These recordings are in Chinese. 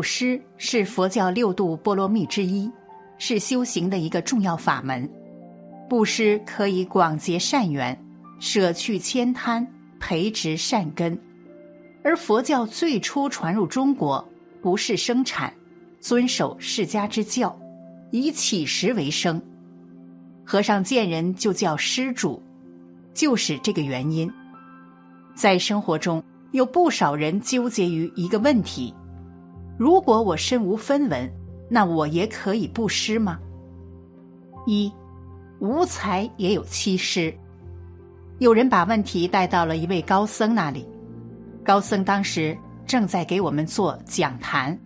布施是佛教六度波罗蜜之一，是修行的一个重要法门。布施可以广结善缘，舍去悭贪，培植善根。而佛教最初传入中国，不是生产，遵守释迦之教，以乞食为生。和尚见人就叫施主，就是这个原因。在生活中，有不少人纠结于一个问题。如果我身无分文，那我也可以布施吗？一，无财也有七施。有人把问题带到了一位高僧那里，高僧当时正在给我们做讲坛。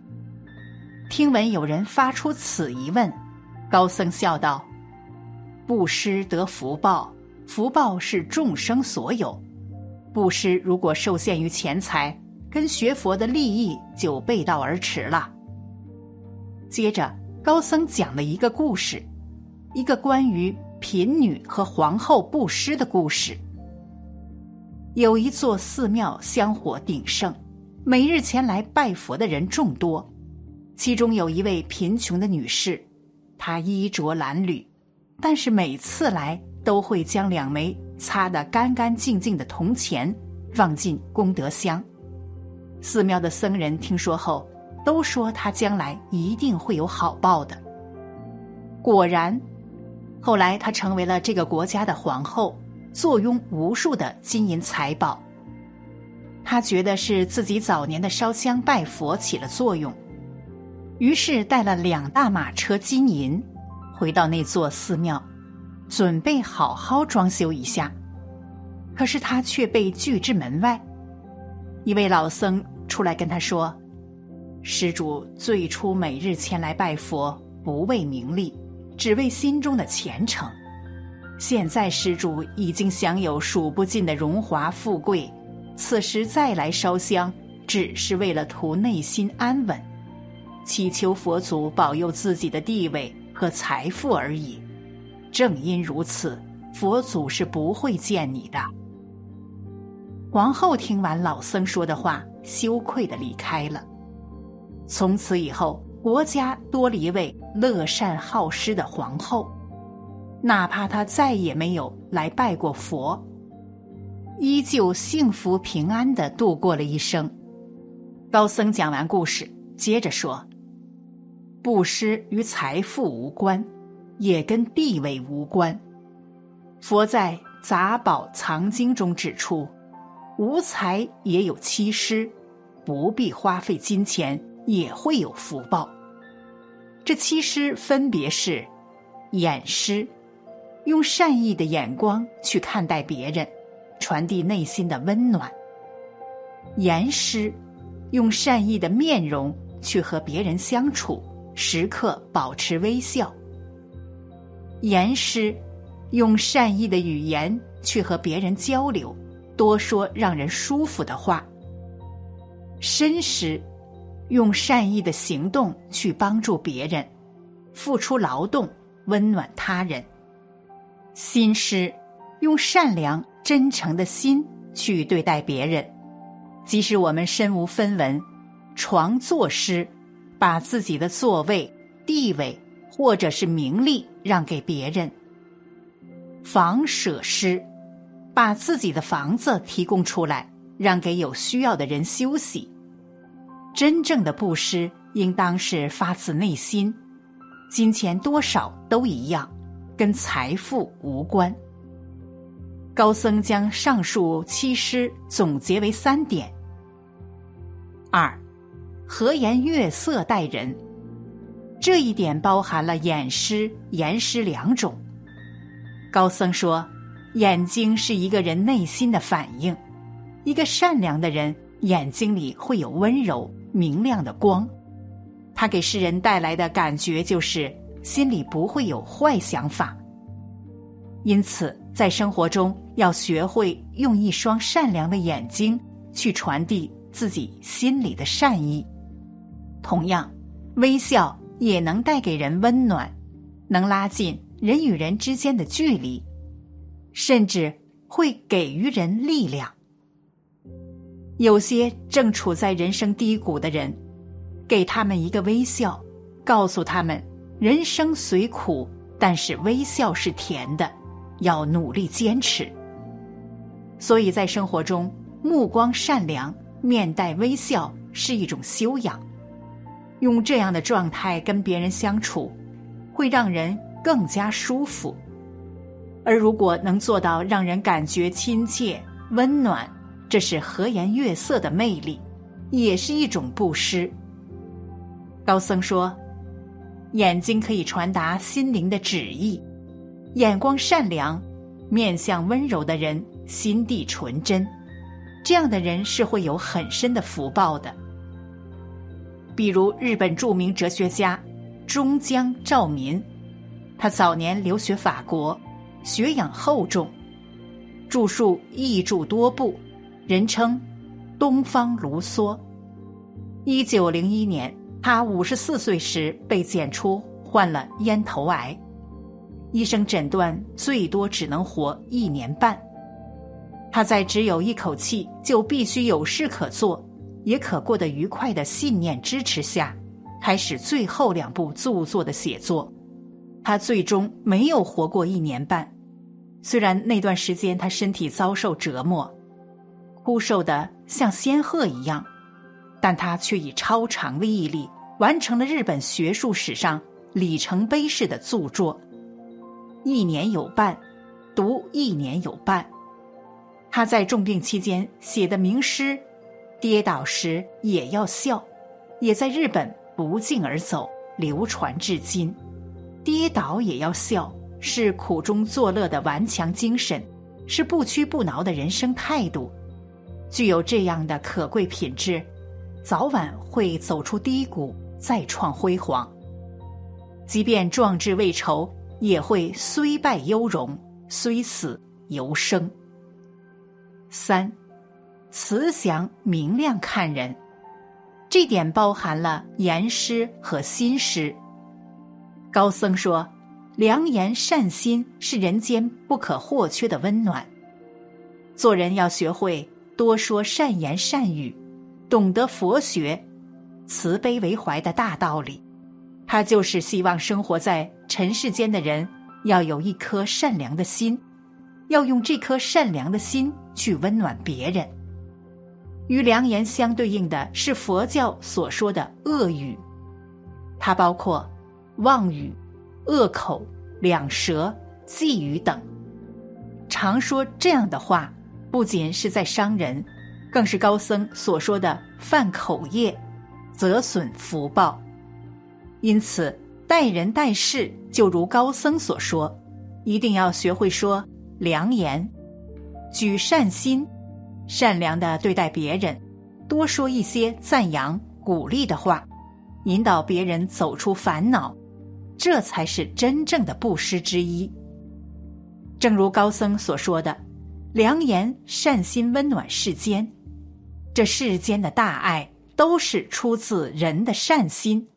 听闻有人发出此疑问，高僧笑道：“布施得福报，福报是众生所有。布施如果受限于钱财。”跟学佛的利益就背道而驰了。接着，高僧讲了一个故事，一个关于贫女和皇后布施的故事。有一座寺庙香火鼎盛，每日前来拜佛的人众多。其中有一位贫穷的女士，她衣着褴褛，但是每次来都会将两枚擦得干干净净的铜钱放进功德箱。寺庙的僧人听说后，都说他将来一定会有好报的。果然，后来他成为了这个国家的皇后，坐拥无数的金银财宝。他觉得是自己早年的烧香拜佛起了作用，于是带了两大马车金银，回到那座寺庙，准备好好装修一下。可是他却被拒之门外，一位老僧。出来跟他说：“施主最初每日前来拜佛，不为名利，只为心中的虔诚。现在施主已经享有数不尽的荣华富贵，此时再来烧香，只是为了图内心安稳，祈求佛祖保佑自己的地位和财富而已。正因如此，佛祖是不会见你的。”皇后听完老僧说的话。羞愧的离开了。从此以后，国家多了一位乐善好施的皇后，哪怕她再也没有来拜过佛，依旧幸福平安的度过了一生。高僧讲完故事，接着说：“布施与财富无关，也跟地位无关。佛在《杂宝藏经》中指出。”无财也有七施，不必花费金钱也会有福报。这七施分别是：眼施，用善意的眼光去看待别人，传递内心的温暖；言施，用善意的面容去和别人相处，时刻保持微笑；言施，用善意的语言去和别人交流。多说让人舒服的话，身施，用善意的行动去帮助别人，付出劳动温暖他人；心施，用善良真诚的心去对待别人，即使我们身无分文，床坐施，把自己的座位、地位或者是名利让给别人；房舍施。把自己的房子提供出来，让给有需要的人休息。真正的布施应当是发自内心，金钱多少都一样，跟财富无关。高僧将上述七施总结为三点：二，和颜悦色待人，这一点包含了眼施、言施两种。高僧说。眼睛是一个人内心的反应，一个善良的人眼睛里会有温柔明亮的光，他给世人带来的感觉就是心里不会有坏想法。因此，在生活中要学会用一双善良的眼睛去传递自己心里的善意。同样，微笑也能带给人温暖，能拉近人与人之间的距离。甚至会给予人力量。有些正处在人生低谷的人，给他们一个微笑，告诉他们人生虽苦，但是微笑是甜的，要努力坚持。所以在生活中，目光善良、面带微笑是一种修养。用这样的状态跟别人相处，会让人更加舒服。而如果能做到让人感觉亲切、温暖，这是和颜悦色的魅力，也是一种布施。高僧说：“眼睛可以传达心灵的旨意，眼光善良、面相温柔的人，心地纯真，这样的人是会有很深的福报的。”比如日本著名哲学家中江照民，他早年留学法国，学养厚重，著述译著多部，人称“东方卢梭”。一九零一年，他五十四岁时被检出患了咽头癌，医生诊断最多只能活一年半。他在只有一口气就必须有事可做。也可过得愉快的信念支持下，开始最后两部著作的写作。他最终没有活过一年半，虽然那段时间他身体遭受折磨，枯瘦的像仙鹤一样，但他却以超长的毅力完成了日本学术史上里程碑式的著作。一年有半，读一年有半。他在重病期间写的名诗。跌倒时也要笑，也在日本不胫而走，流传至今。跌倒也要笑，是苦中作乐的顽强精神，是不屈不挠的人生态度。具有这样的可贵品质，早晚会走出低谷，再创辉煌。即便壮志未酬，也会虽败犹荣，虽死犹生。三。慈祥明亮看人，这点包含了言师和心师。高僧说：“良言善心是人间不可或缺的温暖。做人要学会多说善言善语，懂得佛学慈悲为怀的大道理。他就是希望生活在尘世间的人要有一颗善良的心，要用这颗善良的心去温暖别人。”与良言相对应的是佛教所说的恶语，它包括妄语、恶口、两舌、忌语等。常说这样的话，不仅是在伤人，更是高僧所说的犯口业，则损福报。因此，待人待事就如高僧所说，一定要学会说良言，举善心。善良的对待别人，多说一些赞扬、鼓励的话，引导别人走出烦恼，这才是真正的布施之一。正如高僧所说的：“良言善心温暖世间，这世间的大爱都是出自人的善心。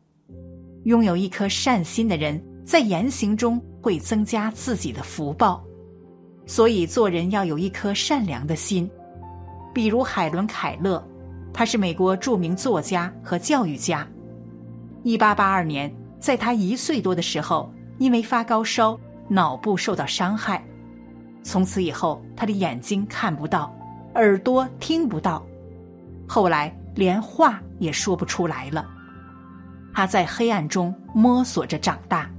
拥有一颗善心的人，在言行中会增加自己的福报。所以做人要有一颗善良的心。”比如海伦·凯勒，他是美国著名作家和教育家。一八八二年，在他一岁多的时候，因为发高烧，脑部受到伤害。从此以后，他的眼睛看不到，耳朵听不到，后来连话也说不出来了。他在黑暗中摸索着长大。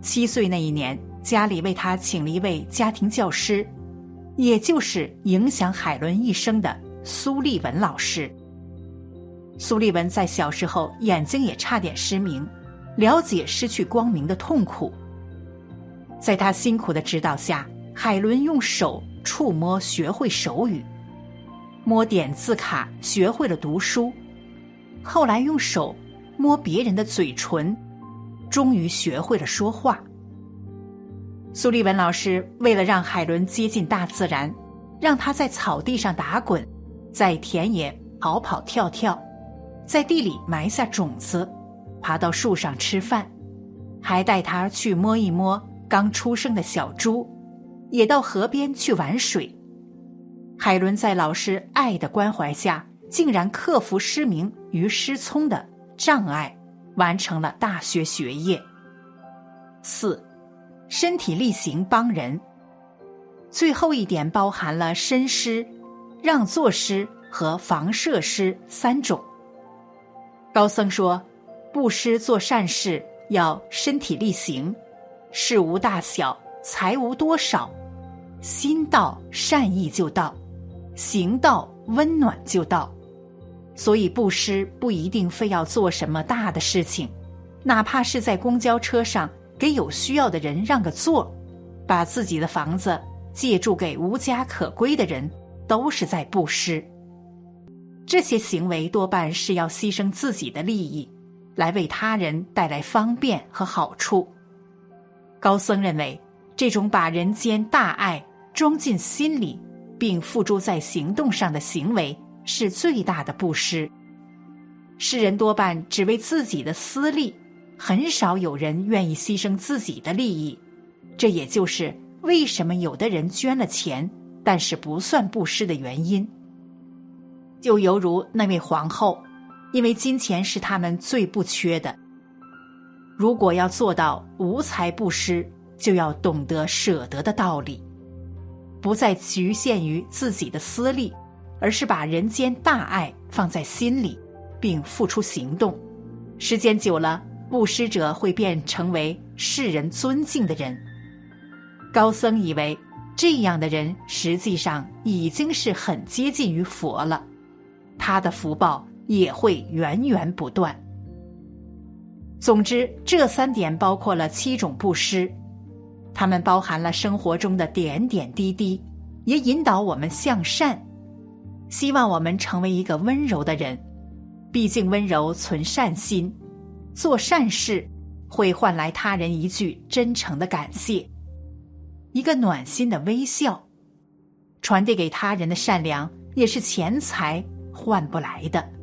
七岁那一年，家里为他请了一位家庭教师。也就是影响海伦一生的苏利文老师。苏利文在小时候眼睛也差点失明，了解失去光明的痛苦。在他辛苦的指导下，海伦用手触摸学会手语，摸点字卡学会了读书，后来用手摸别人的嘴唇，终于学会了说话。苏利文老师为了让海伦接近大自然，让他在草地上打滚，在田野跑跑跳跳，在地里埋下种子，爬到树上吃饭，还带他去摸一摸刚出生的小猪，也到河边去玩水。海伦在老师爱的关怀下，竟然克服失明与失聪的障碍，完成了大学学业。四，身体力行帮人。最后一点包含了身施、让座施和防设施三种。高僧说，布施做善事要身体力行，事无大小，财无多少，心到善意就到，行到温暖就到。所以布施不一定非要做什么大的事情，哪怕是在公交车上给有需要的人让个座，把自己的房子借住给无家可归的人，都是在布施。这些行为多半是要牺牲自己的利益，来为他人带来方便和好处。高僧认为，这种把人间大爱装进心里，并付诸在行动上的行为。是最大的布施。世人多半只为自己的私利，很少有人愿意牺牲自己的利益。这也就是为什么有的人捐了钱，但是不算布施的原因。就犹如那位皇后，因为金钱是他们最不缺的。如果要做到无财布施，就要懂得舍得的道理，不再局限于自己的私利。而是把人间大爱放在心里，并付出行动。时间久了，布施者会变成为世人尊敬的人。高僧以为，这样的人实际上已经是很接近于佛了，他的福报也会源源不断。总之，这三点包括了七种布施，它们包含了生活中的点点滴滴，也引导我们向善。希望我们成为一个温柔的人，毕竟温柔存善心，做善事会换来他人一句真诚的感谢，一个暖心的微笑，传递给他人的善良也是钱财换不来的。